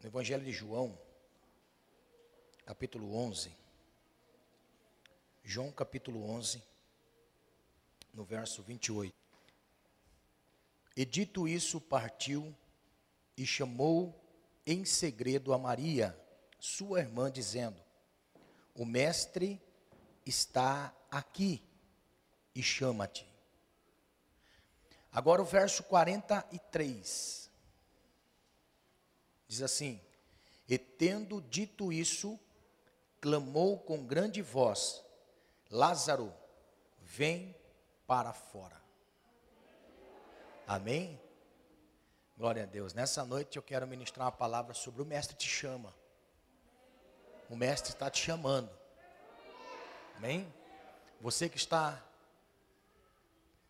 no Evangelho de João, capítulo 11. João, capítulo 11, no verso 28. E dito isso, partiu e chamou em segredo a Maria, sua irmã, dizendo: O Mestre está aqui e chama-te. Agora o verso 43 diz assim: E tendo dito isso, clamou com grande voz: Lázaro, vem para fora. Amém? Glória a Deus. Nessa noite eu quero ministrar uma palavra sobre o Mestre te chama. O Mestre está te chamando. Amém? Você que está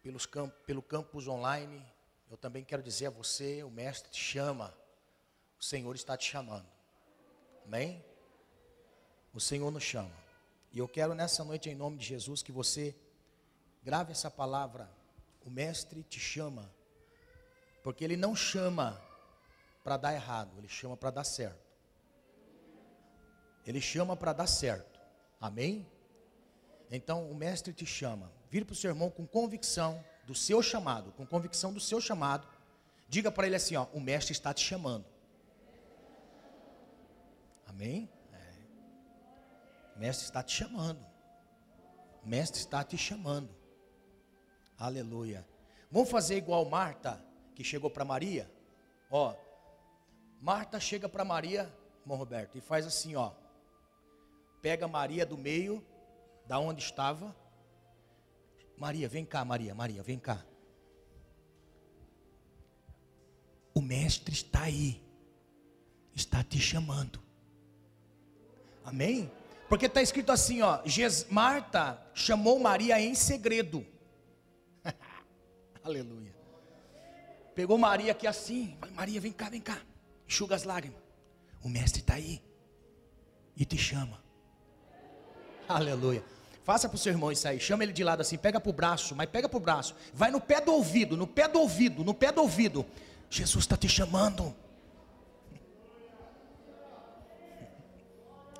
pelos camp pelo campus online, eu também quero dizer a você: o Mestre te chama. O Senhor está te chamando. Amém? O Senhor nos chama. E eu quero nessa noite, em nome de Jesus, que você grave essa palavra. O Mestre te chama. Porque Ele não chama para dar errado, Ele chama para dar certo. Ele chama para dar certo. Amém? Então o Mestre te chama. Vire para o seu irmão com convicção do seu chamado, com convicção do seu chamado. Diga para ele assim: ó, o Mestre está te chamando. Amém? É. O Mestre está te chamando. O Mestre está te chamando. Aleluia. Vamos fazer igual Marta, que chegou para Maria? Ó, Marta chega para Maria, irmão Roberto, e faz assim, ó. Pega Maria do meio, da onde estava. Maria, vem cá, Maria, Maria, vem cá. O mestre está aí, está te chamando. Amém? Porque está escrito assim, ó, Marta chamou Maria em segredo. Aleluia. Pegou Maria aqui assim, Maria, vem cá, vem cá. Enxuga as lágrimas. O mestre está aí e te chama. Aleluia. Faça para o seu irmão isso aí. Chama ele de lado assim, pega para o braço, mas pega para o braço. Vai no pé do ouvido, no pé do ouvido, no pé do ouvido. Jesus está te chamando.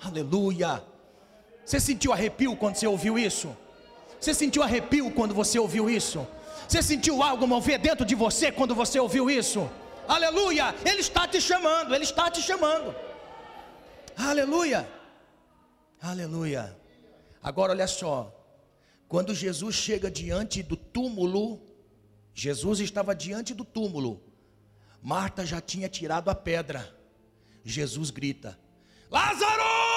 Aleluia. Você sentiu arrepio quando você ouviu isso? Você sentiu arrepio quando você ouviu isso? Você sentiu algo mover dentro de você quando você ouviu isso? Aleluia! Ele está te chamando, ele está te chamando. Aleluia! Aleluia! Agora olha só. Quando Jesus chega diante do túmulo, Jesus estava diante do túmulo. Marta já tinha tirado a pedra. Jesus grita: Lázaro!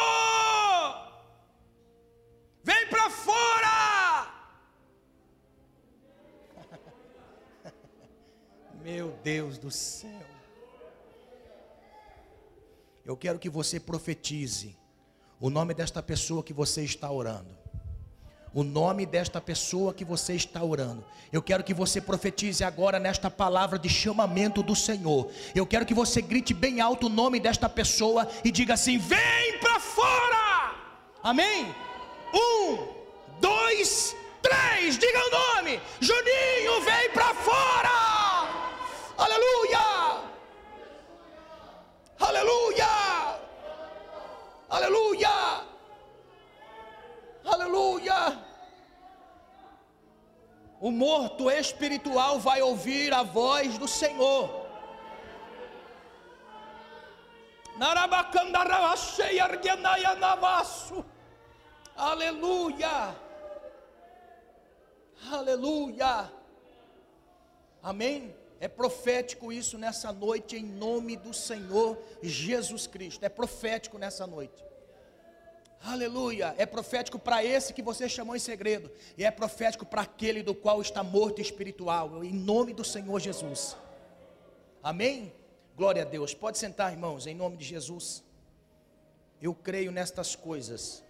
Meu Deus do céu. Eu quero que você profetize o nome desta pessoa que você está orando. O nome desta pessoa que você está orando. Eu quero que você profetize agora nesta palavra de chamamento do Senhor. Eu quero que você grite bem alto o nome desta pessoa e diga assim: Vem para fora! Amém? Um, dois, três. Diga o nome: Juninho, vem para fora! Aleluia! Aleluia! Aleluia! Aleluia! O morto espiritual vai ouvir a voz do Senhor. Aleluia! Aleluia! Amém? É profético isso nessa noite, em nome do Senhor Jesus Cristo. É profético nessa noite. Aleluia. É profético para esse que você chamou em segredo. E é profético para aquele do qual está morto espiritual. Em nome do Senhor Jesus. Amém? Glória a Deus. Pode sentar, irmãos, em nome de Jesus. Eu creio nestas coisas.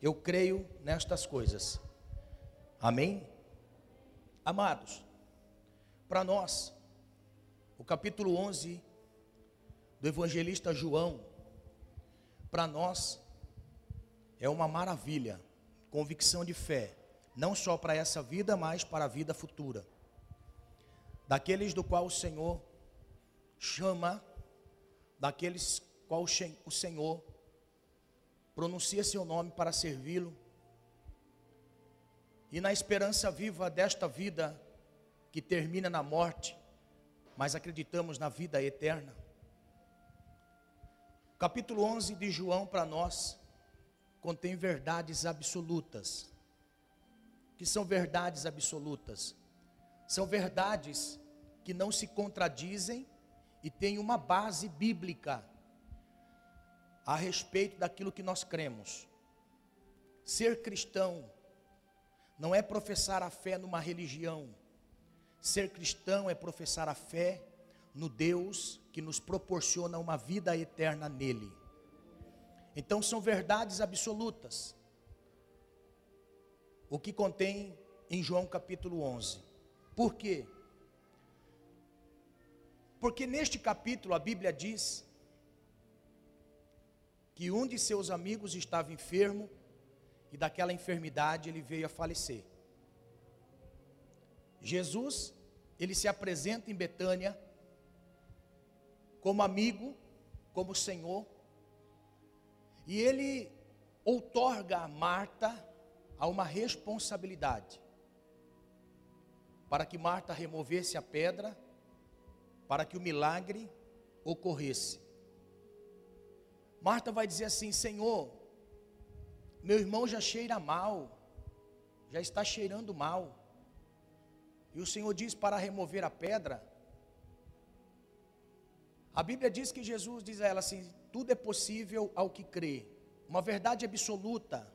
Eu creio nestas coisas. Amém? Amados, para nós. O capítulo 11 do evangelista João, para nós, é uma maravilha, convicção de fé, não só para essa vida, mas para a vida futura. Daqueles do qual o Senhor chama daqueles qual o Senhor pronuncia seu nome para servi-lo, e na esperança viva desta vida que termina na morte, mas acreditamos na vida eterna. capítulo 11 de João para nós contém verdades absolutas. Que são verdades absolutas? São verdades que não se contradizem e têm uma base bíblica a respeito daquilo que nós cremos. Ser cristão não é professar a fé numa religião. Ser cristão é professar a fé no Deus que nos proporciona uma vida eterna nele. Então são verdades absolutas. O que contém em João capítulo 11. Por quê? Porque neste capítulo a Bíblia diz que um de seus amigos estava enfermo e daquela enfermidade ele veio a falecer. Jesus, ele se apresenta em Betânia como amigo, como Senhor, e ele outorga a Marta a uma responsabilidade para que Marta removesse a pedra, para que o milagre ocorresse. Marta vai dizer assim: Senhor, meu irmão já cheira mal, já está cheirando mal. E o Senhor diz para remover a pedra. A Bíblia diz que Jesus diz a ela assim: tudo é possível ao que crê. Uma verdade absoluta,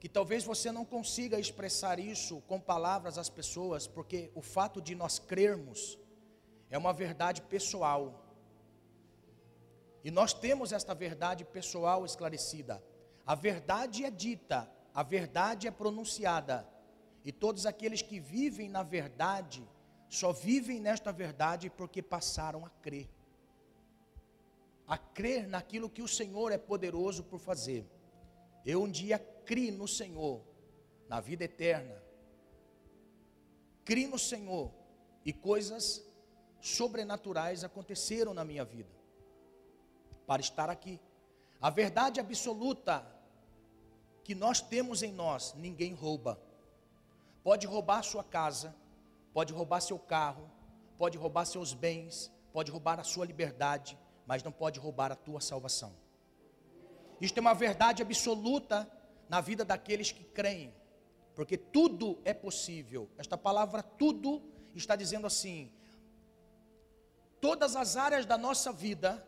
que talvez você não consiga expressar isso com palavras às pessoas, porque o fato de nós crermos é uma verdade pessoal. E nós temos esta verdade pessoal esclarecida. A verdade é dita, a verdade é pronunciada. E todos aqueles que vivem na verdade, só vivem nesta verdade porque passaram a crer. A crer naquilo que o Senhor é poderoso por fazer. Eu um dia criei no Senhor, na vida eterna. Criei no Senhor e coisas sobrenaturais aconteceram na minha vida para estar aqui. A verdade absoluta que nós temos em nós, ninguém rouba. Pode roubar sua casa, pode roubar seu carro, pode roubar seus bens, pode roubar a sua liberdade, mas não pode roubar a tua salvação. Isto é uma verdade absoluta na vida daqueles que creem, porque tudo é possível. Esta palavra tudo está dizendo assim: todas as áreas da nossa vida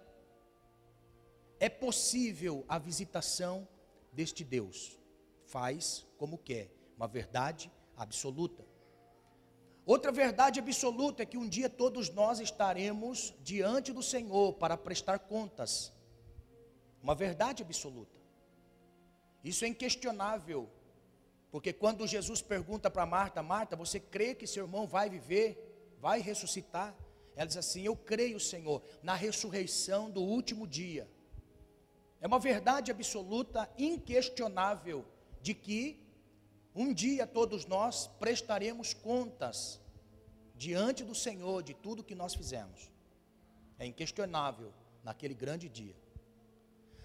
é possível a visitação deste Deus. Faz como quer, uma verdade absoluta. Outra verdade absoluta é que um dia todos nós estaremos diante do Senhor para prestar contas. Uma verdade absoluta. Isso é inquestionável. Porque quando Jesus pergunta para Marta: Marta, você crê que seu irmão vai viver, vai ressuscitar? Ela diz assim: Eu creio, Senhor, na ressurreição do último dia. É uma verdade absoluta, inquestionável, de que um dia todos nós prestaremos contas diante do Senhor de tudo que nós fizemos. É inquestionável naquele grande dia.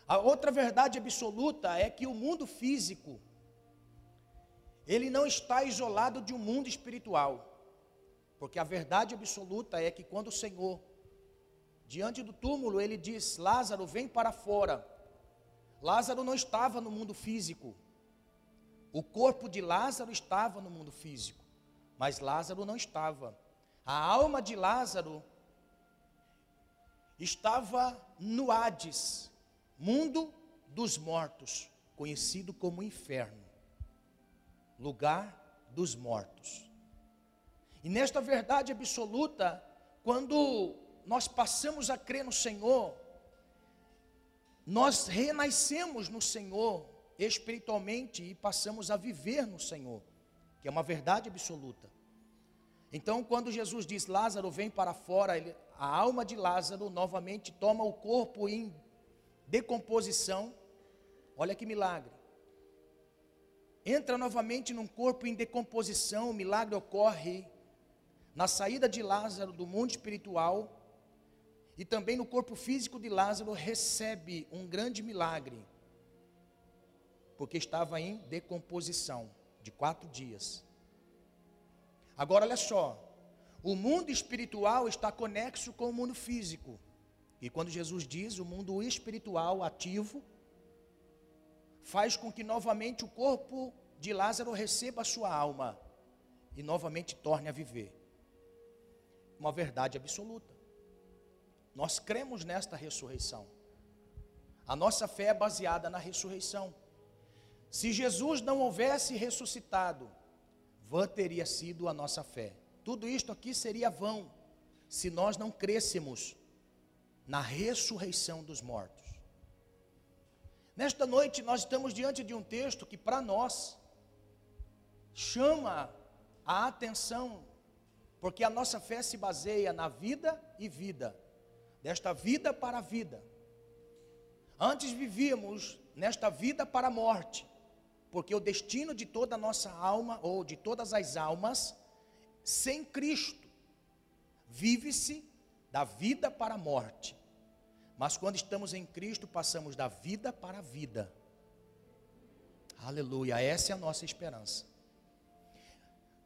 A outra verdade absoluta é que o mundo físico ele não está isolado de um mundo espiritual. Porque a verdade absoluta é que quando o Senhor diante do túmulo ele diz: "Lázaro, vem para fora". Lázaro não estava no mundo físico. O corpo de Lázaro estava no mundo físico, mas Lázaro não estava. A alma de Lázaro estava no Hades, mundo dos mortos, conhecido como inferno, lugar dos mortos. E nesta verdade absoluta, quando nós passamos a crer no Senhor, nós renascemos no Senhor espiritualmente e passamos a viver no Senhor, que é uma verdade absoluta. Então, quando Jesus diz Lázaro vem para fora, ele, a alma de Lázaro novamente toma o corpo em decomposição. Olha que milagre. Entra novamente num corpo em decomposição, o milagre ocorre na saída de Lázaro do mundo espiritual e também no corpo físico de Lázaro recebe um grande milagre, porque estava em decomposição de quatro dias. Agora olha só, o mundo espiritual está conexo com o mundo físico. E quando Jesus diz o mundo espiritual ativo, faz com que novamente o corpo de Lázaro receba a sua alma e novamente torne a viver. Uma verdade absoluta. Nós cremos nesta ressurreição. A nossa fé é baseada na ressurreição. Se Jesus não houvesse ressuscitado, vã teria sido a nossa fé. Tudo isto aqui seria vão se nós não crêssemos na ressurreição dos mortos. Nesta noite nós estamos diante de um texto que para nós chama a atenção, porque a nossa fé se baseia na vida e vida, desta vida para a vida. Antes vivíamos nesta vida para a morte, porque o destino de toda a nossa alma, ou de todas as almas, sem Cristo, vive-se da vida para a morte. Mas quando estamos em Cristo, passamos da vida para a vida. Aleluia, essa é a nossa esperança.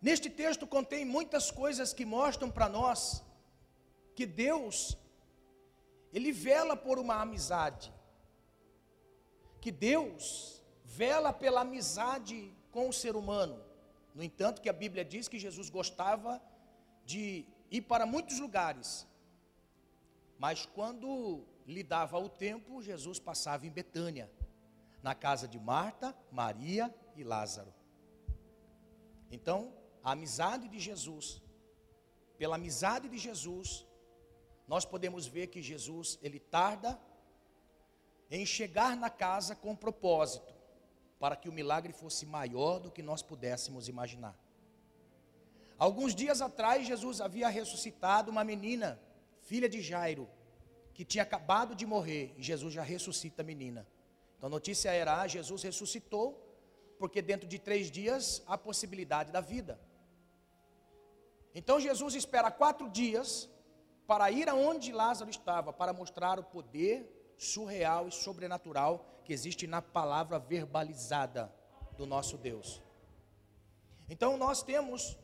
Neste texto contém muitas coisas que mostram para nós que Deus, Ele vela por uma amizade, que Deus vela pela amizade com o ser humano. No entanto, que a Bíblia diz que Jesus gostava de ir para muitos lugares, mas quando lhe dava o tempo, Jesus passava em Betânia, na casa de Marta, Maria e Lázaro. Então, a amizade de Jesus, pela amizade de Jesus, nós podemos ver que Jesus, ele tarda em chegar na casa com propósito, para que o milagre fosse maior do que nós pudéssemos imaginar. Alguns dias atrás, Jesus havia ressuscitado uma menina, filha de Jairo, que tinha acabado de morrer, e Jesus já ressuscita a menina. Então a notícia era: ah, Jesus ressuscitou, porque dentro de três dias há possibilidade da vida. Então Jesus espera quatro dias para ir aonde Lázaro estava, para mostrar o poder surreal e sobrenatural que existe na palavra verbalizada do nosso Deus. Então nós temos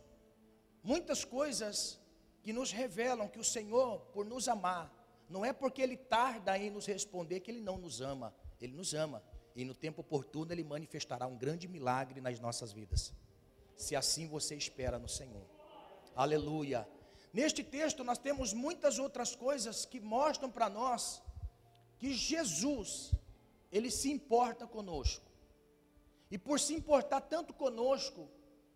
muitas coisas que nos revelam que o Senhor, por nos amar, não é porque Ele tarda em nos responder que Ele não nos ama, Ele nos ama. E no tempo oportuno Ele manifestará um grande milagre nas nossas vidas. Se assim você espera no Senhor. Aleluia. Neste texto nós temos muitas outras coisas que mostram para nós que Jesus, ele se importa conosco. E por se importar tanto conosco,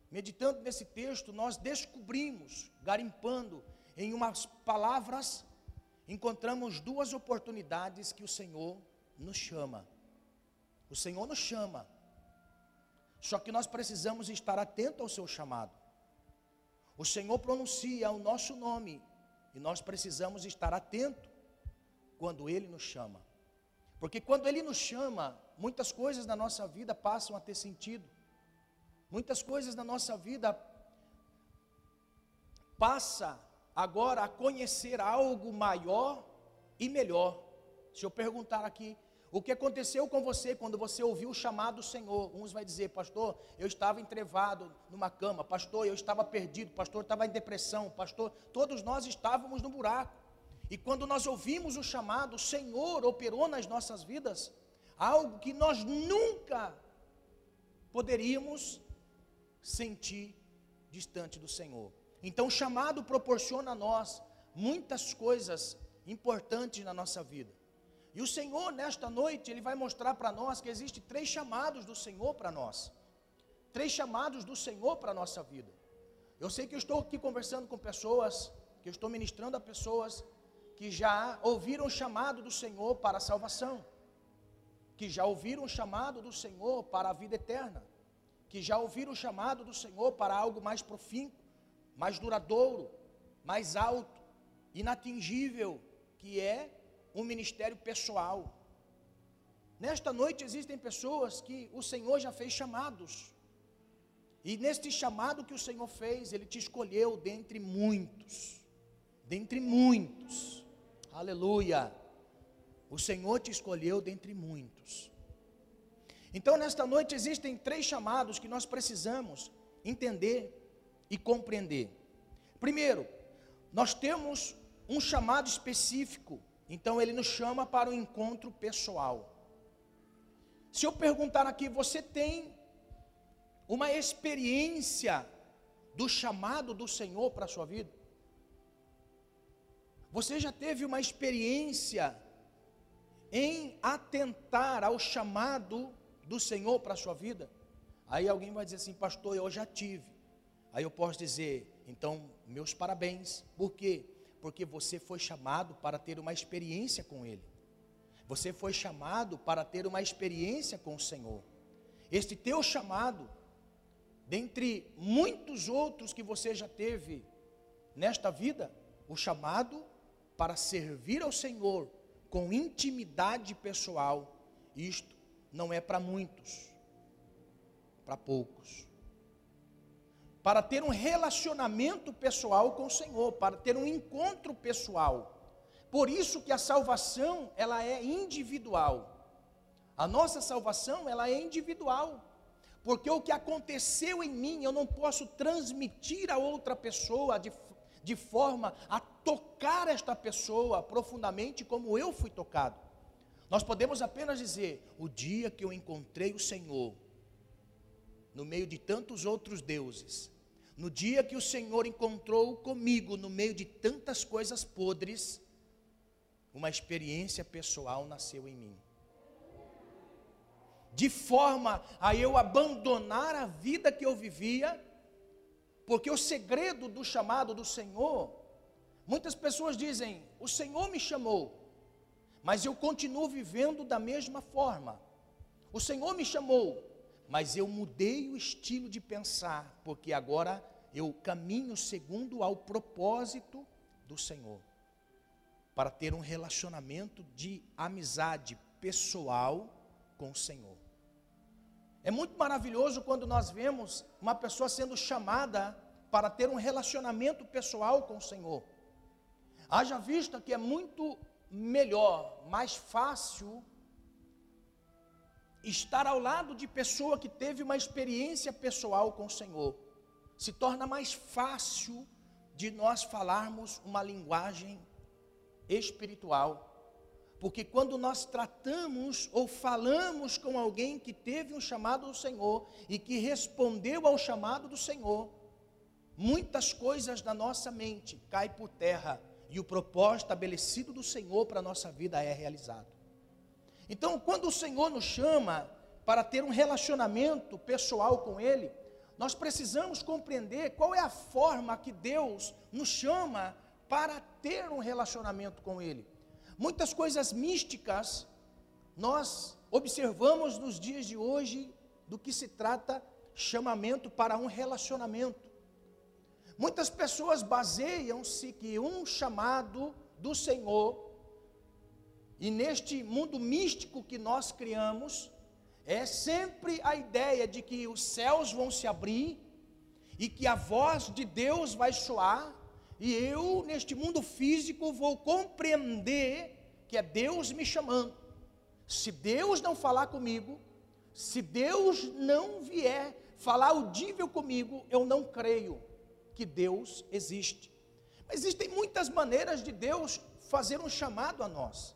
meditando nesse texto, nós descobrimos, garimpando em umas palavras, encontramos duas oportunidades que o Senhor nos chama. O Senhor nos chama. Só que nós precisamos estar atento ao seu chamado. O Senhor pronuncia o nosso nome e nós precisamos estar atento quando Ele nos chama. Porque quando Ele nos chama, muitas coisas na nossa vida passam a ter sentido. Muitas coisas na nossa vida passa agora a conhecer algo maior e melhor. Se eu perguntar aqui, o que aconteceu com você quando você ouviu o chamado do Senhor? Uns vai dizer, pastor, eu estava entrevado numa cama, pastor, eu estava perdido, pastor, eu estava em depressão, pastor, todos nós estávamos no buraco. E quando nós ouvimos o chamado, o Senhor operou nas nossas vidas algo que nós nunca poderíamos sentir distante do Senhor. Então, o chamado proporciona a nós muitas coisas importantes na nossa vida. E o Senhor, nesta noite, Ele vai mostrar para nós que existe três chamados do Senhor para nós. Três chamados do Senhor para a nossa vida. Eu sei que eu estou aqui conversando com pessoas, que eu estou ministrando a pessoas que já ouviram o chamado do Senhor para a salvação, que já ouviram o chamado do Senhor para a vida eterna, que já ouviram o chamado do Senhor para algo mais profundo, mais duradouro, mais alto, inatingível, que é um ministério pessoal. Nesta noite existem pessoas que o Senhor já fez chamados. E neste chamado que o Senhor fez, Ele te escolheu dentre muitos. Dentre muitos. Aleluia. O Senhor te escolheu dentre muitos. Então, nesta noite, existem três chamados que nós precisamos entender e compreender. Primeiro, nós temos um chamado específico, então ele nos chama para o encontro pessoal. Se eu perguntar aqui, você tem uma experiência do chamado do Senhor para a sua vida? Você já teve uma experiência em atentar ao chamado do Senhor para a sua vida? Aí alguém vai dizer assim, pastor, eu já tive. Aí eu posso dizer, então, meus parabéns. Por quê? Porque você foi chamado para ter uma experiência com Ele. Você foi chamado para ter uma experiência com o Senhor. Este teu chamado, dentre muitos outros que você já teve nesta vida, o chamado para servir ao Senhor com intimidade pessoal, isto não é para muitos, para poucos. Para ter um relacionamento pessoal com o Senhor, para ter um encontro pessoal. Por isso que a salvação, ela é individual. A nossa salvação, ela é individual. Porque o que aconteceu em mim, eu não posso transmitir a outra pessoa de de forma a tocar esta pessoa profundamente como eu fui tocado. Nós podemos apenas dizer: o dia que eu encontrei o Senhor, no meio de tantos outros deuses, no dia que o Senhor encontrou comigo, no meio de tantas coisas podres, uma experiência pessoal nasceu em mim. De forma a eu abandonar a vida que eu vivia porque o segredo do chamado do Senhor, muitas pessoas dizem: o Senhor me chamou, mas eu continuo vivendo da mesma forma. O Senhor me chamou, mas eu mudei o estilo de pensar, porque agora eu caminho segundo ao propósito do Senhor, para ter um relacionamento de amizade pessoal com o Senhor. É muito maravilhoso quando nós vemos uma pessoa sendo chamada para ter um relacionamento pessoal com o Senhor. Haja vista que é muito melhor, mais fácil estar ao lado de pessoa que teve uma experiência pessoal com o Senhor. Se torna mais fácil de nós falarmos uma linguagem espiritual. Porque quando nós tratamos ou falamos com alguém que teve um chamado do Senhor e que respondeu ao chamado do Senhor, muitas coisas na nossa mente caem por terra e o propósito estabelecido do Senhor para a nossa vida é realizado. Então, quando o Senhor nos chama para ter um relacionamento pessoal com Ele, nós precisamos compreender qual é a forma que Deus nos chama para ter um relacionamento com Ele. Muitas coisas místicas nós observamos nos dias de hoje do que se trata chamamento para um relacionamento. Muitas pessoas baseiam-se que um chamado do Senhor, e neste mundo místico que nós criamos, é sempre a ideia de que os céus vão se abrir e que a voz de Deus vai soar e eu, neste mundo físico, vou compreender que é Deus me chamando. Se Deus não falar comigo, se Deus não vier falar audível comigo, eu não creio que Deus existe. Mas existem muitas maneiras de Deus fazer um chamado a nós.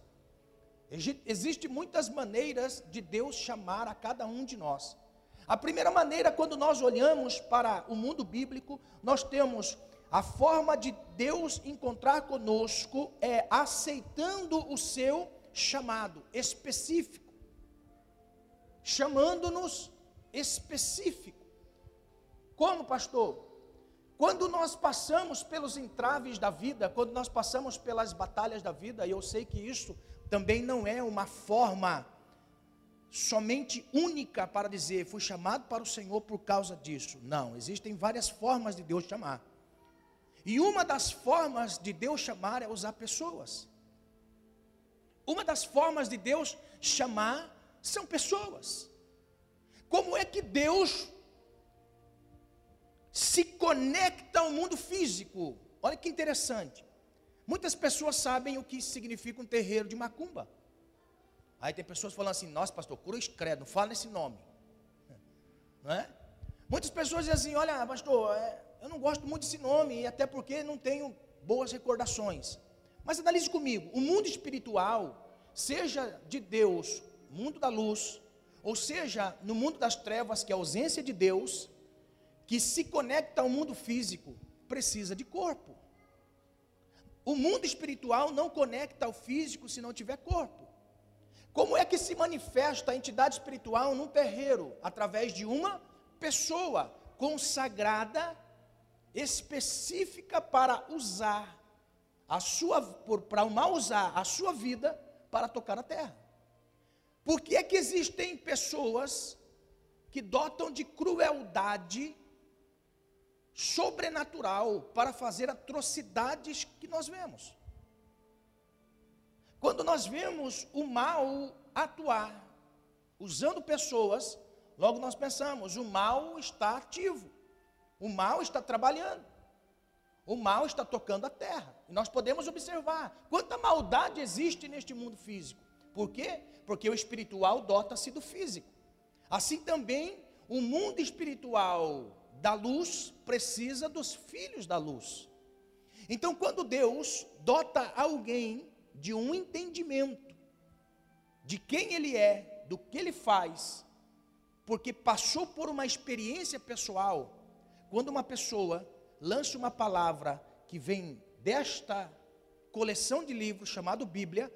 Existem muitas maneiras de Deus chamar a cada um de nós. A primeira maneira, quando nós olhamos para o mundo bíblico, nós temos a forma de Deus encontrar conosco é aceitando o seu chamado específico, chamando-nos específico. Como, pastor? Quando nós passamos pelos entraves da vida, quando nós passamos pelas batalhas da vida, e eu sei que isso também não é uma forma somente única para dizer, fui chamado para o Senhor por causa disso. Não, existem várias formas de Deus chamar. E uma das formas de Deus chamar é usar pessoas. Uma das formas de Deus chamar são pessoas. Como é que Deus se conecta ao mundo físico? Olha que interessante. Muitas pessoas sabem o que significa um terreiro de macumba. Aí tem pessoas falando assim: Nossa, pastor, cruz credo, não fala nesse nome. Não é? Muitas pessoas dizem assim: Olha, pastor, é, eu não gosto muito desse nome, até porque não tenho boas recordações. Mas analise comigo: o mundo espiritual, seja de Deus, mundo da luz, ou seja, no mundo das trevas, que é a ausência de Deus, que se conecta ao mundo físico, precisa de corpo. O mundo espiritual não conecta ao físico se não tiver corpo. Como é que se manifesta a entidade espiritual num terreiro? Através de uma pessoa consagrada, específica para usar a sua, para mal usar a sua vida para tocar a terra. Por que é que existem pessoas que dotam de crueldade sobrenatural para fazer atrocidades que nós vemos? Quando nós vemos o mal atuar, usando pessoas, logo nós pensamos: o mal está ativo, o mal está trabalhando, o mal está tocando a terra. E nós podemos observar quanta maldade existe neste mundo físico. Por quê? Porque o espiritual dota-se do físico. Assim também, o mundo espiritual da luz precisa dos filhos da luz. Então, quando Deus dota alguém de um entendimento de quem ele é, do que ele faz, porque passou por uma experiência pessoal. Quando uma pessoa lança uma palavra que vem desta coleção de livros chamado Bíblia,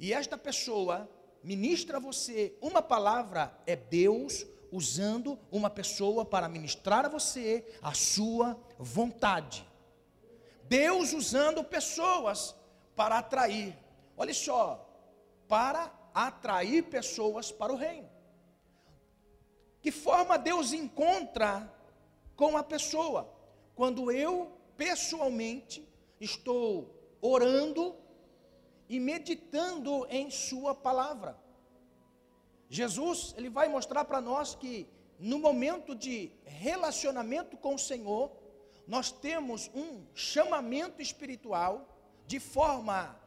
e esta pessoa ministra a você uma palavra, é Deus usando uma pessoa para ministrar a você a sua vontade. Deus usando pessoas para atrair. Olha só, para atrair pessoas para o reino. Que forma Deus encontra com a pessoa? Quando eu pessoalmente estou orando e meditando em Sua palavra. Jesus, ele vai mostrar para nós que no momento de relacionamento com o Senhor, nós temos um chamamento espiritual de forma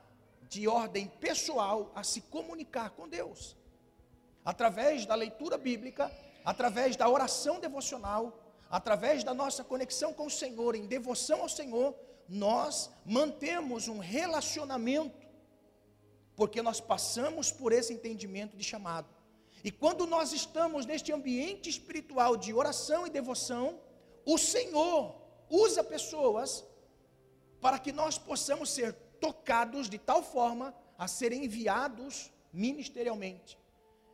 de ordem pessoal a se comunicar com Deus. Através da leitura bíblica, através da oração devocional, através da nossa conexão com o Senhor, em devoção ao Senhor, nós mantemos um relacionamento, porque nós passamos por esse entendimento de chamado. E quando nós estamos neste ambiente espiritual de oração e devoção, o Senhor usa pessoas para que nós possamos ser tocados de tal forma a serem enviados ministerialmente.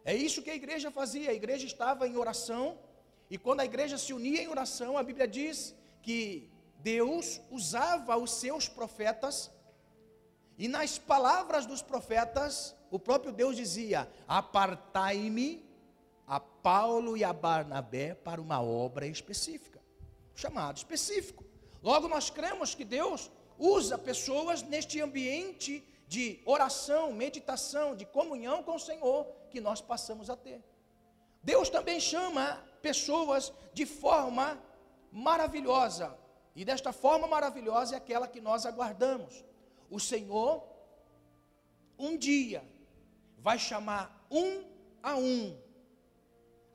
É isso que a igreja fazia. A igreja estava em oração, e quando a igreja se unia em oração, a Bíblia diz que Deus usava os seus profetas, e nas palavras dos profetas, o próprio Deus dizia: Apartai-me a Paulo e a Barnabé para uma obra específica, chamado específico. Logo, nós cremos que Deus usa pessoas neste ambiente de oração, meditação, de comunhão com o Senhor que nós passamos a ter. Deus também chama pessoas de forma maravilhosa, e desta forma maravilhosa é aquela que nós aguardamos. O Senhor, um dia, vai chamar um a um.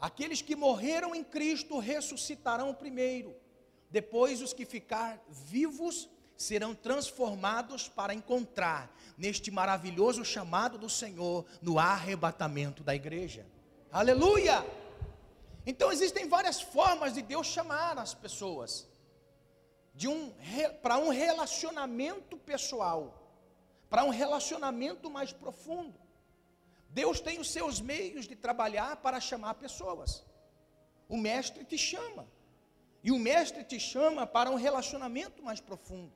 Aqueles que morreram em Cristo ressuscitarão primeiro, depois os que ficar vivos serão transformados para encontrar neste maravilhoso chamado do Senhor no arrebatamento da igreja. Aleluia! Então existem várias formas de Deus chamar as pessoas de um para um relacionamento pessoal, para um relacionamento mais profundo. Deus tem os seus meios de trabalhar para chamar pessoas. O mestre te chama. E o mestre te chama para um relacionamento mais profundo.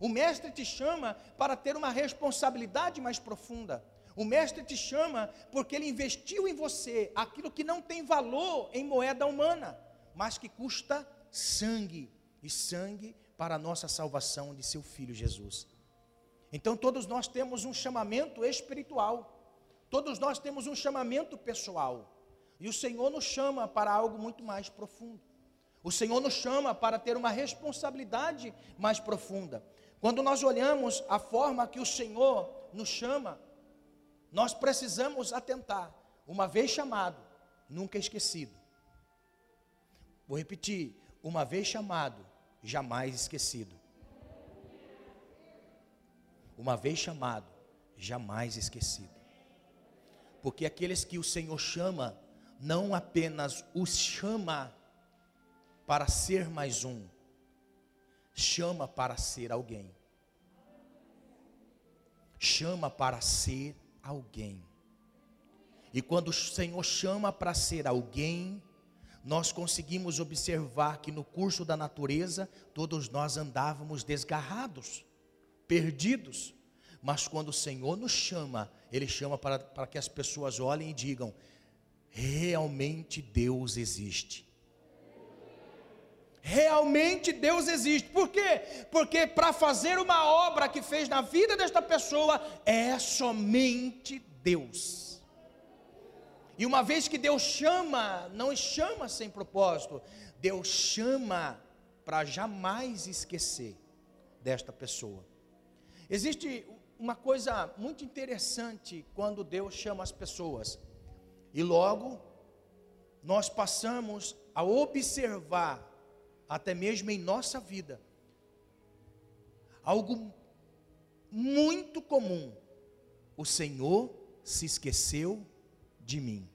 O mestre te chama para ter uma responsabilidade mais profunda. O mestre te chama porque ele investiu em você aquilo que não tem valor em moeda humana, mas que custa sangue e sangue para a nossa salvação de seu filho Jesus. Então todos nós temos um chamamento espiritual. Todos nós temos um chamamento pessoal. E o Senhor nos chama para algo muito mais profundo. O Senhor nos chama para ter uma responsabilidade mais profunda. Quando nós olhamos a forma que o Senhor nos chama, nós precisamos atentar. Uma vez chamado, nunca esquecido. Vou repetir: uma vez chamado, jamais esquecido. Uma vez chamado, jamais esquecido. Porque aqueles que o Senhor chama, não apenas os chama para ser mais um, chama para ser alguém. Chama para ser alguém. E quando o Senhor chama para ser alguém, nós conseguimos observar que no curso da natureza, todos nós andávamos desgarrados, perdidos. Mas quando o Senhor nos chama, Ele chama para, para que as pessoas olhem e digam: realmente Deus existe. Realmente Deus existe. Por quê? Porque para fazer uma obra que fez na vida desta pessoa é somente Deus. E uma vez que Deus chama, não chama sem propósito, Deus chama para jamais esquecer desta pessoa. Existe uma coisa muito interessante quando Deus chama as pessoas, e logo nós passamos a observar até mesmo em nossa vida. Algo muito comum. O Senhor se esqueceu de mim.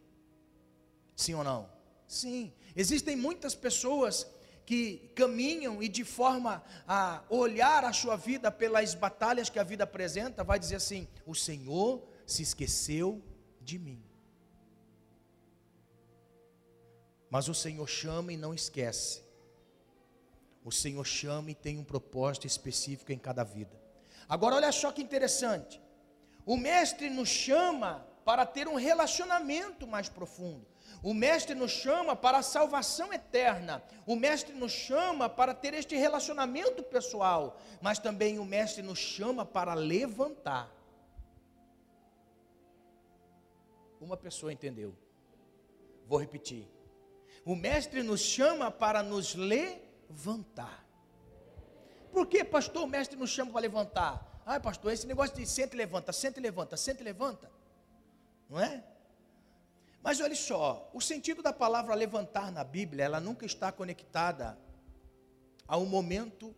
Sim ou não? Sim. Existem muitas pessoas que caminham e de forma a olhar a sua vida pelas batalhas que a vida apresenta, vai dizer assim: o Senhor se esqueceu de mim. Mas o Senhor chama e não esquece. O Senhor chama e tem um propósito específico em cada vida. Agora, olha só que interessante. O Mestre nos chama para ter um relacionamento mais profundo. O Mestre nos chama para a salvação eterna. O Mestre nos chama para ter este relacionamento pessoal. Mas também o Mestre nos chama para levantar. Uma pessoa entendeu. Vou repetir. O Mestre nos chama para nos levantar levantar. Por que, pastor, o mestre nos chama para levantar? Ah, pastor, esse negócio de senta e levanta, senta e levanta, senta e levanta. Não é? Mas olha só, o sentido da palavra levantar na Bíblia, ela nunca está conectada a um momento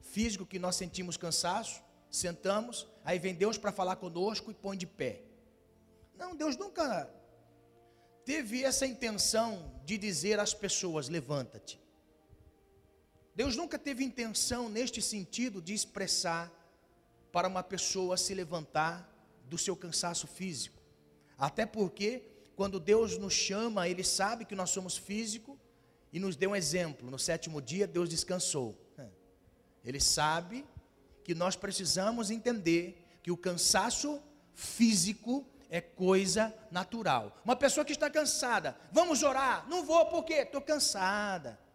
físico que nós sentimos cansaço, sentamos, aí vem Deus para falar conosco e põe de pé. Não, Deus nunca teve essa intenção de dizer às pessoas: levanta-te. Deus nunca teve intenção neste sentido de expressar para uma pessoa se levantar do seu cansaço físico. Até porque, quando Deus nos chama, Ele sabe que nós somos físico e nos deu um exemplo. No sétimo dia, Deus descansou. Ele sabe que nós precisamos entender que o cansaço físico é coisa natural. Uma pessoa que está cansada, vamos orar? Não vou, por quê? Estou cansada.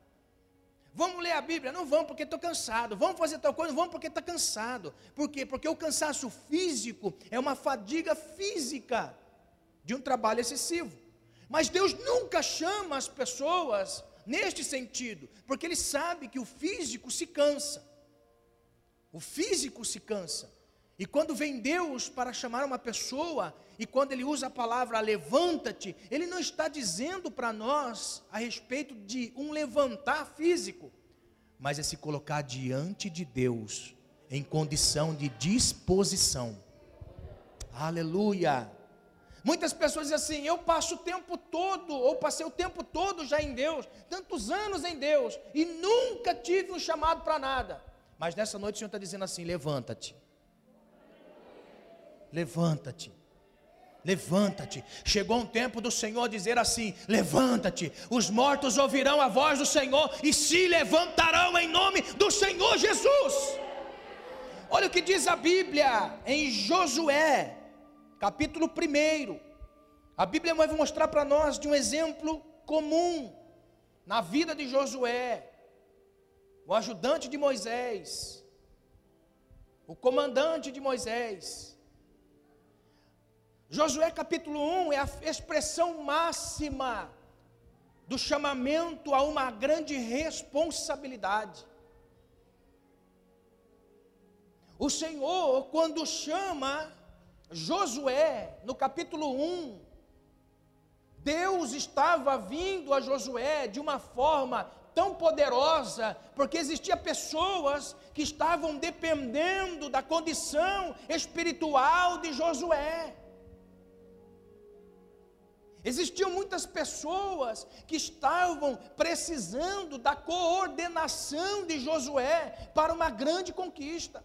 Vamos ler a Bíblia? Não vamos porque estou cansado. Vamos fazer tal coisa? Não vamos porque está cansado. Por quê? Porque o cansaço físico é uma fadiga física de um trabalho excessivo. Mas Deus nunca chama as pessoas neste sentido, porque Ele sabe que o físico se cansa. O físico se cansa. E quando vem Deus para chamar uma pessoa, e quando ele usa a palavra levanta-te, ele não está dizendo para nós a respeito de um levantar físico, mas é se colocar diante de Deus em condição de disposição. Aleluia. Muitas pessoas dizem assim: eu passo o tempo todo, ou passei o tempo todo já em Deus, tantos anos em Deus, e nunca tive um chamado para nada. Mas nessa noite o Senhor está dizendo assim: levanta-te. Levanta-te levanta-te. Chegou um tempo do Senhor dizer assim: levanta-te. Os mortos ouvirão a voz do Senhor e se levantarão em nome do Senhor Jesus. Olha o que diz a Bíblia em Josué, capítulo 1. A Bíblia vai mostrar para nós de um exemplo comum na vida de Josué, o ajudante de Moisés, o comandante de Moisés. Josué capítulo 1 é a expressão máxima do chamamento a uma grande responsabilidade. O Senhor, quando chama Josué, no capítulo 1, Deus estava vindo a Josué de uma forma tão poderosa, porque existiam pessoas que estavam dependendo da condição espiritual de Josué. Existiam muitas pessoas que estavam precisando da coordenação de Josué para uma grande conquista.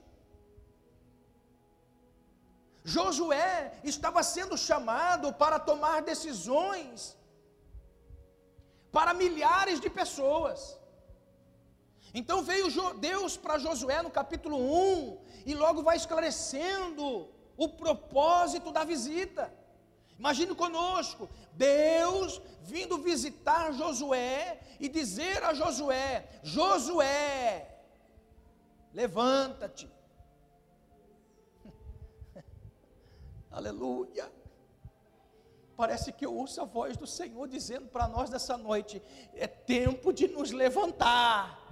Josué estava sendo chamado para tomar decisões para milhares de pessoas. Então veio Deus para Josué no capítulo 1 e logo vai esclarecendo o propósito da visita. Imagine conosco, Deus vindo visitar Josué e dizer a Josué: Josué, levanta-te. Aleluia. Parece que eu ouço a voz do Senhor dizendo para nós nessa noite: é tempo de nos levantar.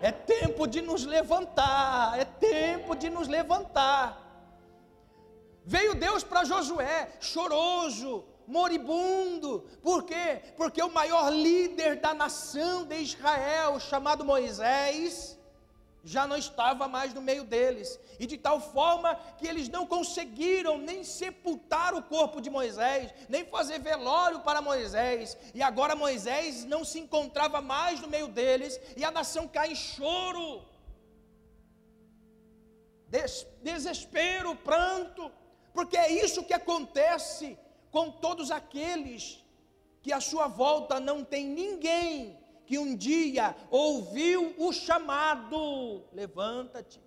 É tempo de nos levantar. É tempo de nos levantar. Veio Deus para Josué, choroso, moribundo. Por quê? Porque o maior líder da nação de Israel, chamado Moisés, já não estava mais no meio deles, e de tal forma que eles não conseguiram nem sepultar o corpo de Moisés, nem fazer velório para Moisés, e agora Moisés não se encontrava mais no meio deles, e a nação cai em choro, des desespero, pranto, porque é isso que acontece com todos aqueles que à sua volta não tem ninguém que um dia ouviu o chamado: levanta-te.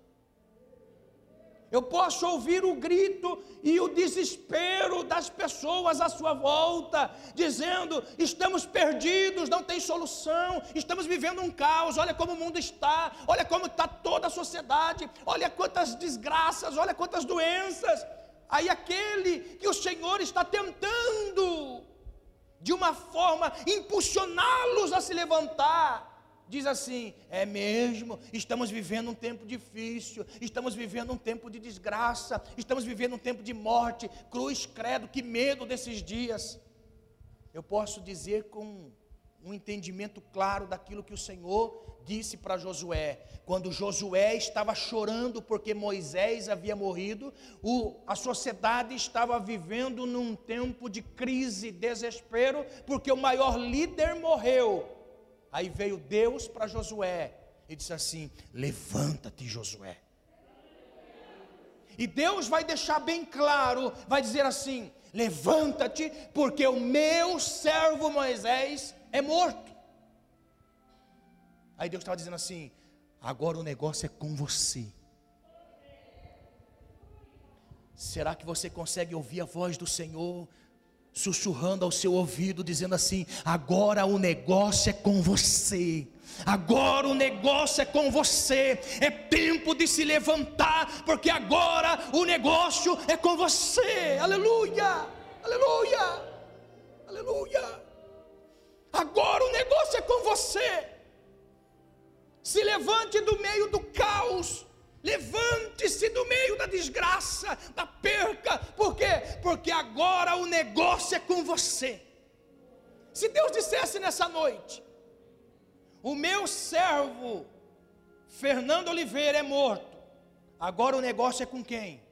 Eu posso ouvir o grito e o desespero das pessoas à sua volta, dizendo: estamos perdidos, não tem solução, estamos vivendo um caos. Olha como o mundo está, olha como está toda a sociedade, olha quantas desgraças, olha quantas doenças. Aí aquele que o Senhor está tentando, de uma forma, impulsioná-los a se levantar, diz assim: é mesmo, estamos vivendo um tempo difícil, estamos vivendo um tempo de desgraça, estamos vivendo um tempo de morte, cruz, credo, que medo desses dias. Eu posso dizer com um entendimento claro daquilo que o Senhor disse para Josué. Quando Josué estava chorando porque Moisés havia morrido, o, a sociedade estava vivendo num tempo de crise, desespero, porque o maior líder morreu. Aí veio Deus para Josué e disse assim: Levanta-te, Josué. E Deus vai deixar bem claro, vai dizer assim: Levanta-te, porque o meu servo Moisés é morto. Aí Deus estava dizendo assim: agora o negócio é com você. Será que você consegue ouvir a voz do Senhor sussurrando ao seu ouvido, dizendo assim: agora o negócio é com você. Agora o negócio é com você. É tempo de se levantar, porque agora o negócio é com você. Aleluia! Da desgraça, da perca. Por quê? Porque agora o negócio é com você. Se Deus dissesse nessa noite: O meu servo Fernando Oliveira é morto. Agora o negócio é com quem?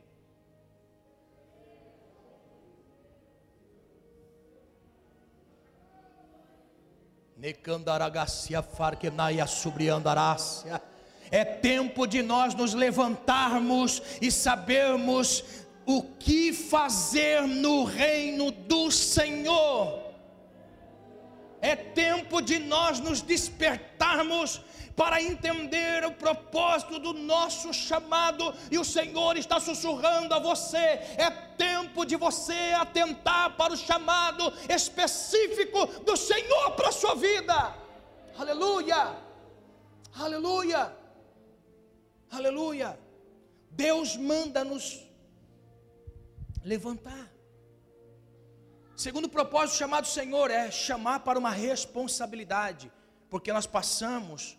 É tempo de nós nos levantarmos e sabermos o que fazer no reino do Senhor. É tempo de nós nos despertarmos para entender o propósito do nosso chamado, e o Senhor está sussurrando a você: é tempo de você atentar para o chamado específico do Senhor para a sua vida. Aleluia! Aleluia! Aleluia! Deus manda nos levantar. Segundo propósito chamado Senhor é chamar para uma responsabilidade, porque nós passamos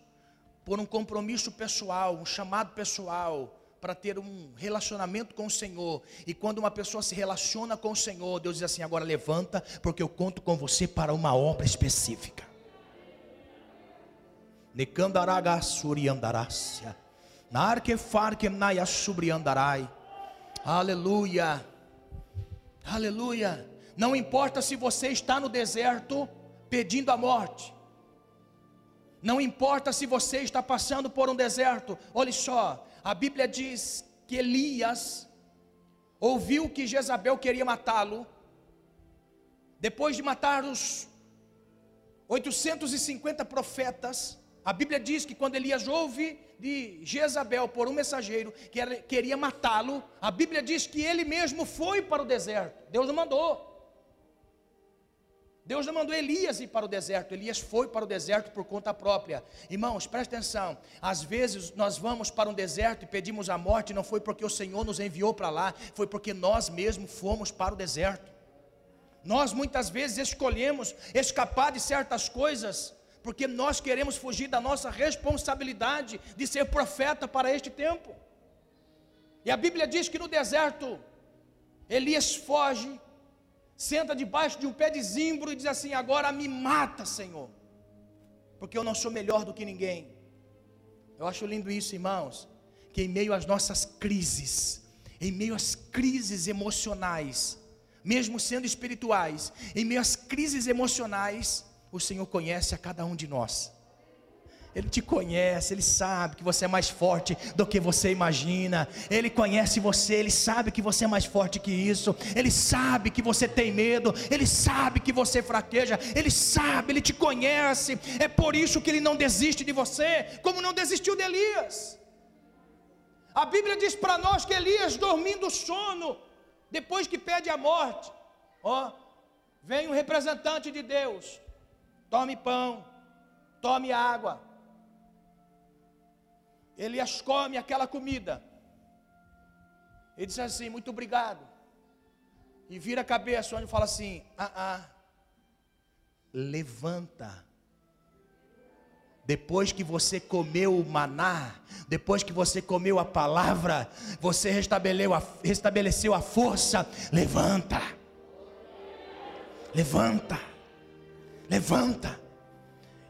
por um compromisso pessoal, um chamado pessoal, para ter um relacionamento com o Senhor. E quando uma pessoa se relaciona com o Senhor, Deus diz assim: agora levanta, porque eu conto com você para uma obra específica. Nekandaraga suriandarácia. Aleluia. Aleluia. Não importa se você está no deserto pedindo a morte. Não importa se você está passando por um deserto. Olhe só, a Bíblia diz que Elias ouviu que Jezabel queria matá-lo. Depois de matar os 850 profetas, a Bíblia diz que quando Elias ouve de Jezabel por um mensageiro que queria matá-lo, a Bíblia diz que ele mesmo foi para o deserto. Deus não mandou. Deus não mandou Elias ir para o deserto, Elias foi para o deserto por conta própria. Irmãos, presta atenção. Às vezes nós vamos para um deserto e pedimos a morte, não foi porque o Senhor nos enviou para lá, foi porque nós mesmos fomos para o deserto. Nós muitas vezes escolhemos escapar de certas coisas, porque nós queremos fugir da nossa responsabilidade de ser profeta para este tempo. E a Bíblia diz que no deserto, Elias foge senta debaixo de um pé de zimbro e diz assim: Agora me mata, Senhor, porque eu não sou melhor do que ninguém. Eu acho lindo isso, irmãos, que em meio às nossas crises, em meio às crises emocionais, mesmo sendo espirituais, em meio às crises emocionais, o Senhor conhece a cada um de nós. Ele te conhece, Ele sabe que você é mais forte do que você imagina. Ele conhece você, Ele sabe que você é mais forte que isso. Ele sabe que você tem medo, Ele sabe que você fraqueja, Ele sabe, Ele te conhece. É por isso que Ele não desiste de você, como não desistiu de Elias. A Bíblia diz para nós que Elias, dormindo sono, depois que pede a morte, ó, vem um representante de Deus, tome pão, tome água Elias come aquela comida. Ele diz assim: Muito obrigado. E vira a cabeça onde fala assim: Ah, ah, levanta. Depois que você comeu o maná, depois que você comeu a palavra, você restabeleceu a, restabeleceu a força. Levanta, levanta, levanta.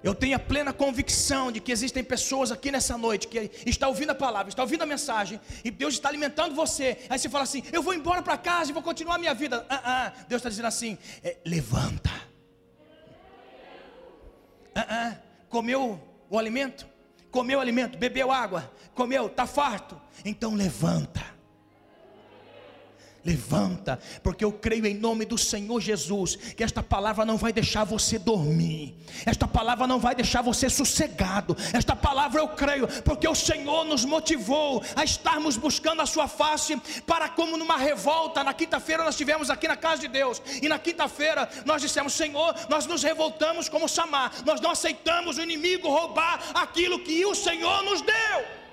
Eu tenho a plena convicção de que existem pessoas aqui nessa noite que está ouvindo a palavra, está ouvindo a mensagem, e Deus está alimentando você. Aí você fala assim: Eu vou embora para casa e vou continuar a minha vida. Ah, ah. Deus está dizendo assim: é, Levanta. Ah, ah. Comeu o alimento? Comeu o alimento, bebeu água, comeu, está farto. Então levanta levanta, porque eu creio em nome do Senhor Jesus que esta palavra não vai deixar você dormir, esta palavra não vai deixar você sossegado, esta palavra eu creio, porque o Senhor nos motivou a estarmos buscando a Sua face, para como numa revolta, na quinta-feira nós estivemos aqui na casa de Deus, e na quinta-feira nós dissemos: Senhor, nós nos revoltamos como Samar, nós não aceitamos o inimigo roubar aquilo que o Senhor nos deu.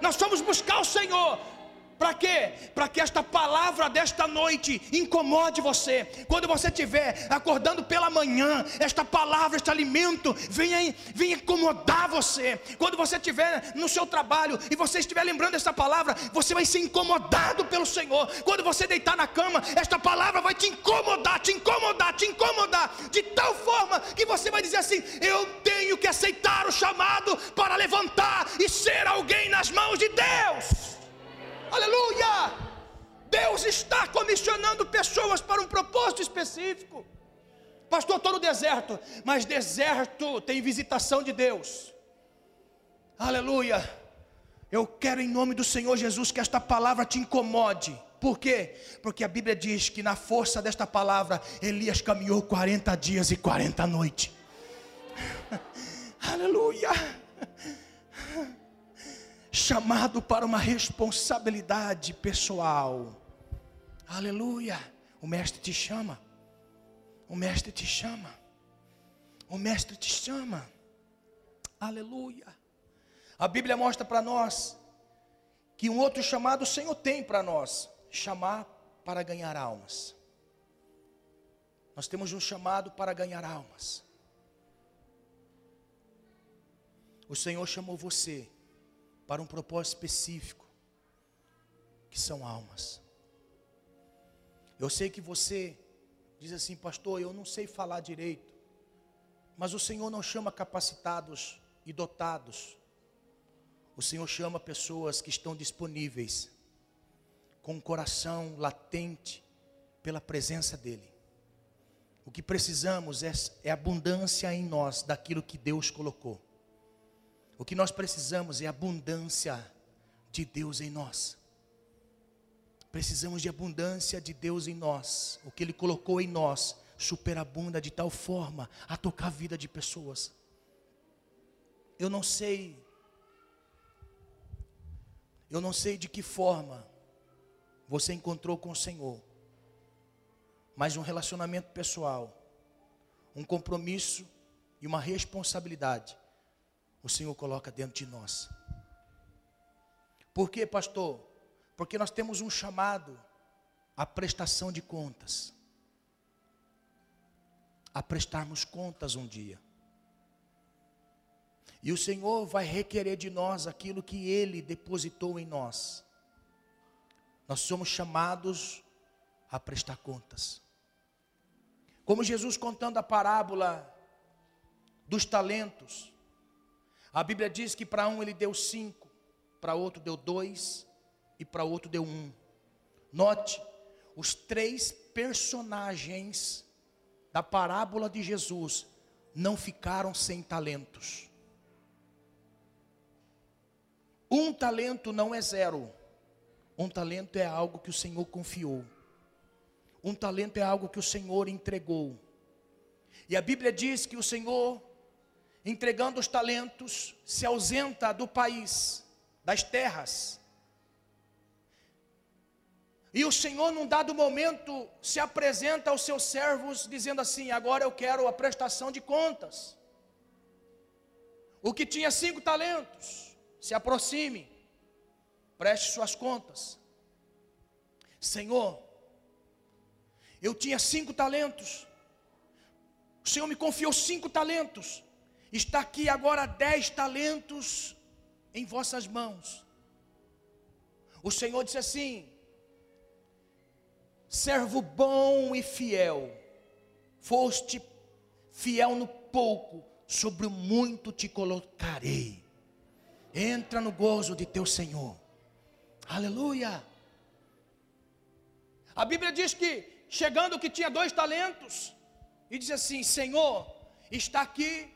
Nós fomos buscar o Senhor, para quê? Para que esta palavra desta noite incomode você. Quando você estiver acordando pela manhã, esta palavra, este alimento, venha, venha incomodar você. Quando você estiver no seu trabalho e você estiver lembrando esta palavra, você vai ser incomodado pelo Senhor. Quando você deitar na cama, esta palavra vai te incomodar, te incomodar, te incomodar, de tal forma que você vai dizer assim: Eu tenho que aceitar o chamado para levantar e ser alguém nas mãos de Deus. Aleluia! Deus está comissionando pessoas para um propósito específico. Pastor, estou no deserto, mas deserto tem visitação de Deus. Aleluia! Eu quero em nome do Senhor Jesus que esta palavra te incomode. Por quê? Porque a Bíblia diz que na força desta palavra Elias caminhou 40 dias e 40 noites. Aleluia! Chamado para uma responsabilidade pessoal. Aleluia. O mestre te chama. O mestre te chama. O mestre te chama. Aleluia. A Bíblia mostra para nós que um outro chamado o Senhor tem para nós: chamar para ganhar almas. Nós temos um chamado para ganhar almas. O Senhor chamou você para um propósito específico. que são almas. Eu sei que você diz assim, pastor, eu não sei falar direito, mas o Senhor não chama capacitados e dotados, o Senhor chama pessoas que estão disponíveis, com o coração latente pela presença dEle. O que precisamos é, é abundância em nós daquilo que Deus colocou. O que nós precisamos é abundância de Deus em nós. Precisamos de abundância de Deus em nós. O que Ele colocou em nós superabunda de tal forma a tocar a vida de pessoas. Eu não sei, eu não sei de que forma você encontrou com o Senhor mas um relacionamento pessoal, um compromisso e uma responsabilidade, o Senhor coloca dentro de nós. Por quê, pastor? Porque nós temos um chamado à prestação de contas. A prestarmos contas um dia. E o Senhor vai requerer de nós aquilo que Ele depositou em nós. Nós somos chamados a prestar contas. Como Jesus contando a parábola dos talentos. A Bíblia diz que para um ele deu cinco, para outro deu dois e para outro deu um. Note, os três personagens da parábola de Jesus não ficaram sem talentos. Um talento não é zero. Um talento é algo que o Senhor confiou. Um talento é algo que o Senhor entregou. E a Bíblia diz que o Senhor, entregando os talentos, se ausenta do país, das terras. E o Senhor, num dado momento, se apresenta aos seus servos, dizendo assim: Agora eu quero a prestação de contas. O que tinha cinco talentos, se aproxime, preste suas contas. Senhor, eu tinha cinco talentos. O Senhor me confiou cinco talentos. Está aqui agora dez talentos em vossas mãos. O Senhor disse assim: servo bom e fiel, foste fiel no pouco, sobre o muito te colocarei. Entra no gozo de teu Senhor. Aleluia. A Bíblia diz que chegando que tinha dois talentos, e disse assim: Senhor, está aqui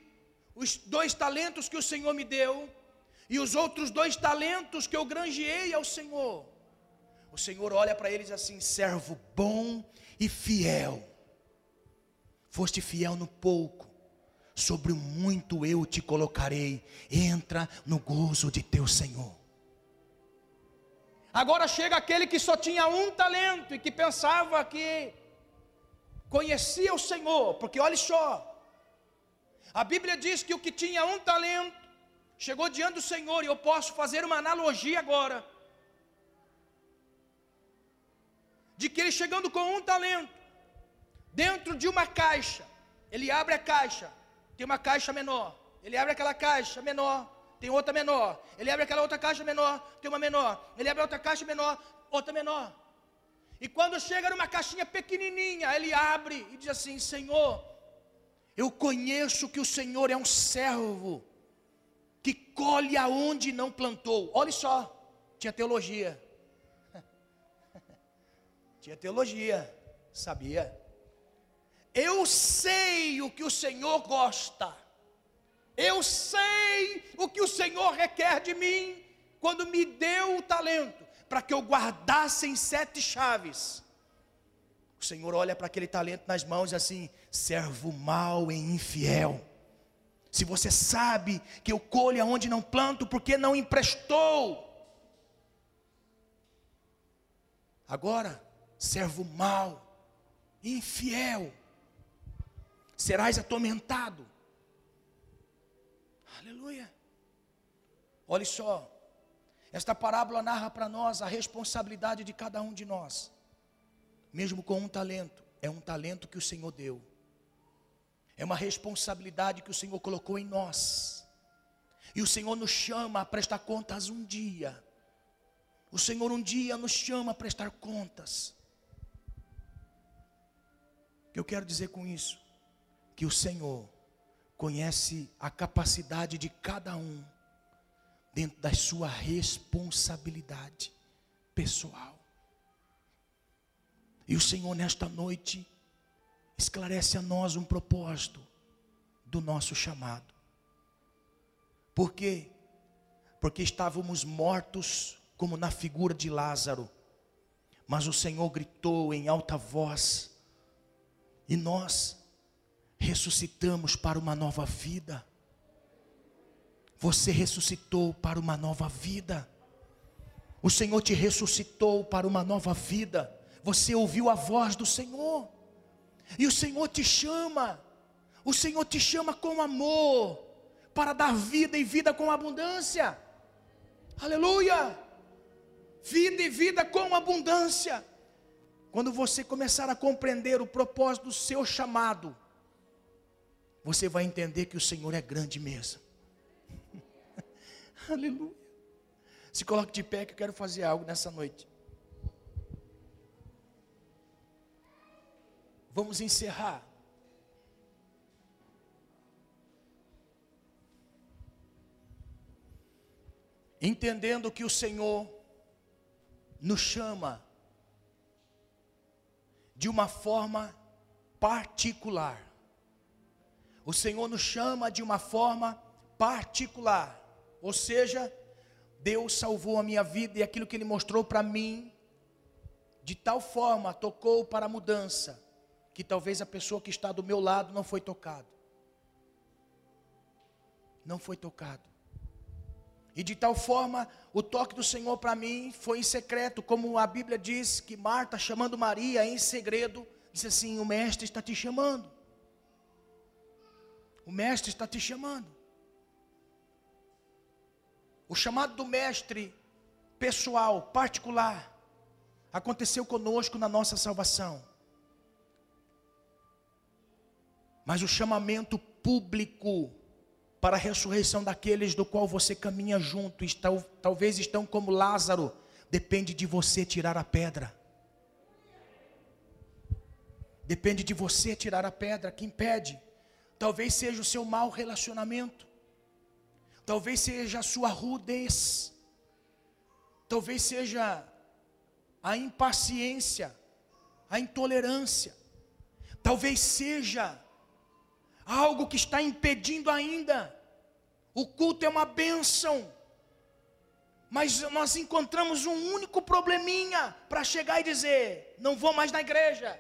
os dois talentos que o Senhor me deu, e os outros dois talentos que eu granjeei ao Senhor. O Senhor olha para eles assim: servo bom e fiel, foste fiel no pouco, sobre o muito eu te colocarei, entra no gozo de teu Senhor. Agora chega aquele que só tinha um talento e que pensava que conhecia o Senhor, porque olhe só, a Bíblia diz que o que tinha um talento chegou diante do Senhor, e eu posso fazer uma analogia agora, de que ele chegando com um talento, dentro de uma caixa, ele abre a caixa, tem uma caixa menor, ele abre aquela caixa menor, tem outra menor. Ele abre aquela outra caixa menor, tem uma menor. Ele abre outra caixa menor, outra menor. E quando chega numa caixinha pequenininha, ele abre e diz assim: Senhor, eu conheço que o Senhor é um servo que colhe aonde não plantou. Olha só, tinha teologia. tinha teologia, sabia? Eu sei o que o Senhor gosta. Eu sei o que o Senhor requer de mim quando me deu o talento para que eu guardasse em sete chaves. O Senhor olha para aquele talento nas mãos e assim: servo mau e infiel. Se você sabe que eu colho aonde não planto, porque não emprestou? Agora, servo mau, infiel, serás atormentado Aleluia. Olhe só, esta parábola narra para nós a responsabilidade de cada um de nós, mesmo com um talento, é um talento que o Senhor deu, é uma responsabilidade que o Senhor colocou em nós, e o Senhor nos chama a prestar contas um dia, O Senhor um dia nos chama a prestar contas. O que eu quero dizer com isso? Que o Senhor conhece a capacidade de cada um dentro da sua responsabilidade pessoal. E o Senhor, nesta noite, esclarece a nós um propósito do nosso chamado. Por quê? Porque estávamos mortos, como na figura de Lázaro, mas o Senhor gritou em alta voz, e nós ressuscitamos para uma nova vida. Você ressuscitou para uma nova vida. O Senhor te ressuscitou para uma nova vida. Você ouviu a voz do Senhor. E o Senhor te chama. O Senhor te chama com amor para dar vida e vida com abundância. Aleluia! Vida e vida com abundância. Quando você começar a compreender o propósito do seu chamado, você vai entender que o Senhor é grande mesmo. Aleluia. Se coloque de pé que eu quero fazer algo nessa noite. Vamos encerrar. Entendendo que o Senhor nos chama de uma forma particular. O Senhor nos chama de uma forma particular. Ou seja, Deus salvou a minha vida e aquilo que Ele mostrou para mim, de tal forma tocou para a mudança, que talvez a pessoa que está do meu lado não foi tocado. Não foi tocado. E de tal forma, o toque do Senhor para mim foi em secreto, como a Bíblia diz que Marta, chamando Maria em segredo, disse assim: O Mestre está te chamando. O Mestre está te chamando. O chamado do Mestre, pessoal, particular, aconteceu conosco na nossa salvação. Mas o chamamento público para a ressurreição daqueles do qual você caminha junto, está, talvez estão como Lázaro, depende de você tirar a pedra. Depende de você tirar a pedra que impede. Talvez seja o seu mau relacionamento. Talvez seja a sua rudez. Talvez seja a impaciência, a intolerância. Talvez seja algo que está impedindo ainda. O culto é uma bênção. Mas nós encontramos um único probleminha para chegar e dizer: não vou mais na igreja.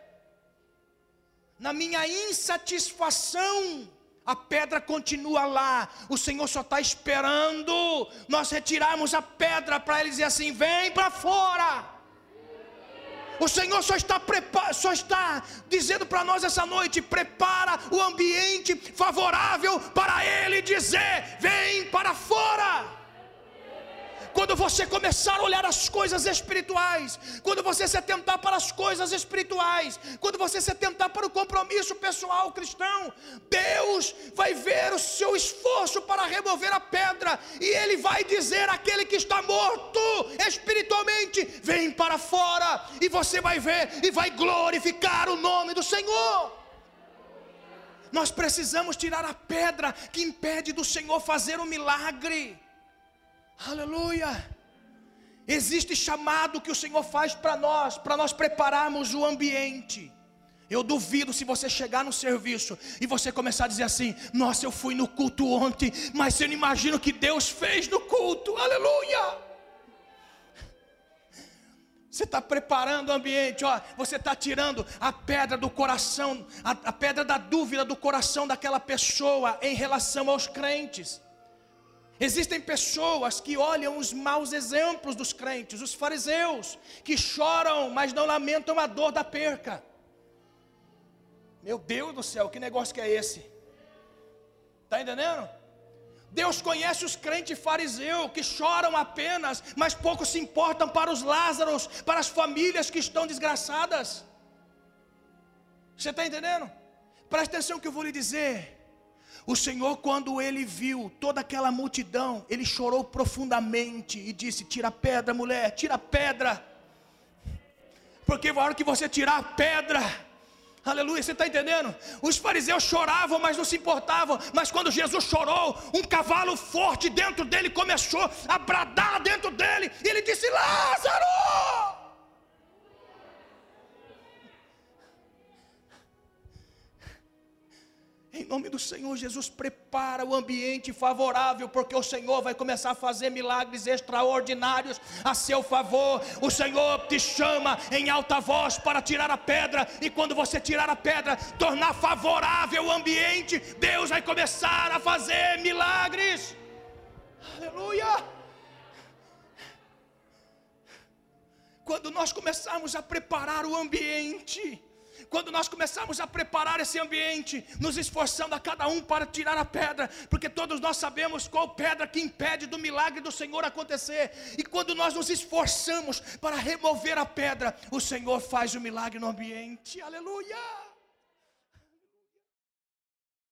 Na minha insatisfação, a pedra continua lá. O Senhor só está esperando nós retirarmos a pedra para ele dizer assim: vem para fora. O Senhor só está, só está dizendo para nós essa noite: prepara o ambiente favorável para Ele dizer: vem para fora. Quando você começar a olhar as coisas espirituais, quando você se atentar para as coisas espirituais, quando você se atentar para o compromisso pessoal cristão, Deus vai ver o seu esforço para remover a pedra, e Ele vai dizer àquele que está morto espiritualmente: vem para fora, e você vai ver e vai glorificar o nome do Senhor. Nós precisamos tirar a pedra que impede do Senhor fazer um milagre. Aleluia! Existe chamado que o Senhor faz para nós, para nós prepararmos o ambiente. Eu duvido se você chegar no serviço e você começar a dizer assim: Nossa, eu fui no culto ontem, mas eu não imagino o que Deus fez no culto. Aleluia! Você está preparando o ambiente, ó, você está tirando a pedra do coração, a, a pedra da dúvida do coração daquela pessoa em relação aos crentes. Existem pessoas que olham os maus exemplos dos crentes, os fariseus, que choram, mas não lamentam a dor da perca. Meu Deus do céu, que negócio que é esse? Está entendendo? Deus conhece os crentes fariseus que choram apenas, mas pouco se importam para os Lázaros, para as famílias que estão desgraçadas. Você está entendendo? Preste atenção que eu vou lhe dizer. O Senhor, quando ele viu toda aquela multidão, ele chorou profundamente e disse: Tira a pedra, mulher, tira a pedra. Porque na hora que você tirar a pedra, aleluia, você está entendendo? Os fariseus choravam, mas não se importavam. Mas quando Jesus chorou, um cavalo forte dentro dele começou a bradar dentro dele, e ele disse: Lázaro! Em nome do Senhor Jesus, prepara o ambiente favorável, porque o Senhor vai começar a fazer milagres extraordinários a seu favor. O Senhor te chama em alta voz para tirar a pedra, e quando você tirar a pedra, tornar favorável o ambiente, Deus vai começar a fazer milagres. Aleluia! Quando nós começarmos a preparar o ambiente, quando nós começarmos a preparar esse ambiente, nos esforçando a cada um para tirar a pedra, porque todos nós sabemos qual pedra que impede do milagre do Senhor acontecer, e quando nós nos esforçamos para remover a pedra, o Senhor faz o milagre no ambiente, aleluia.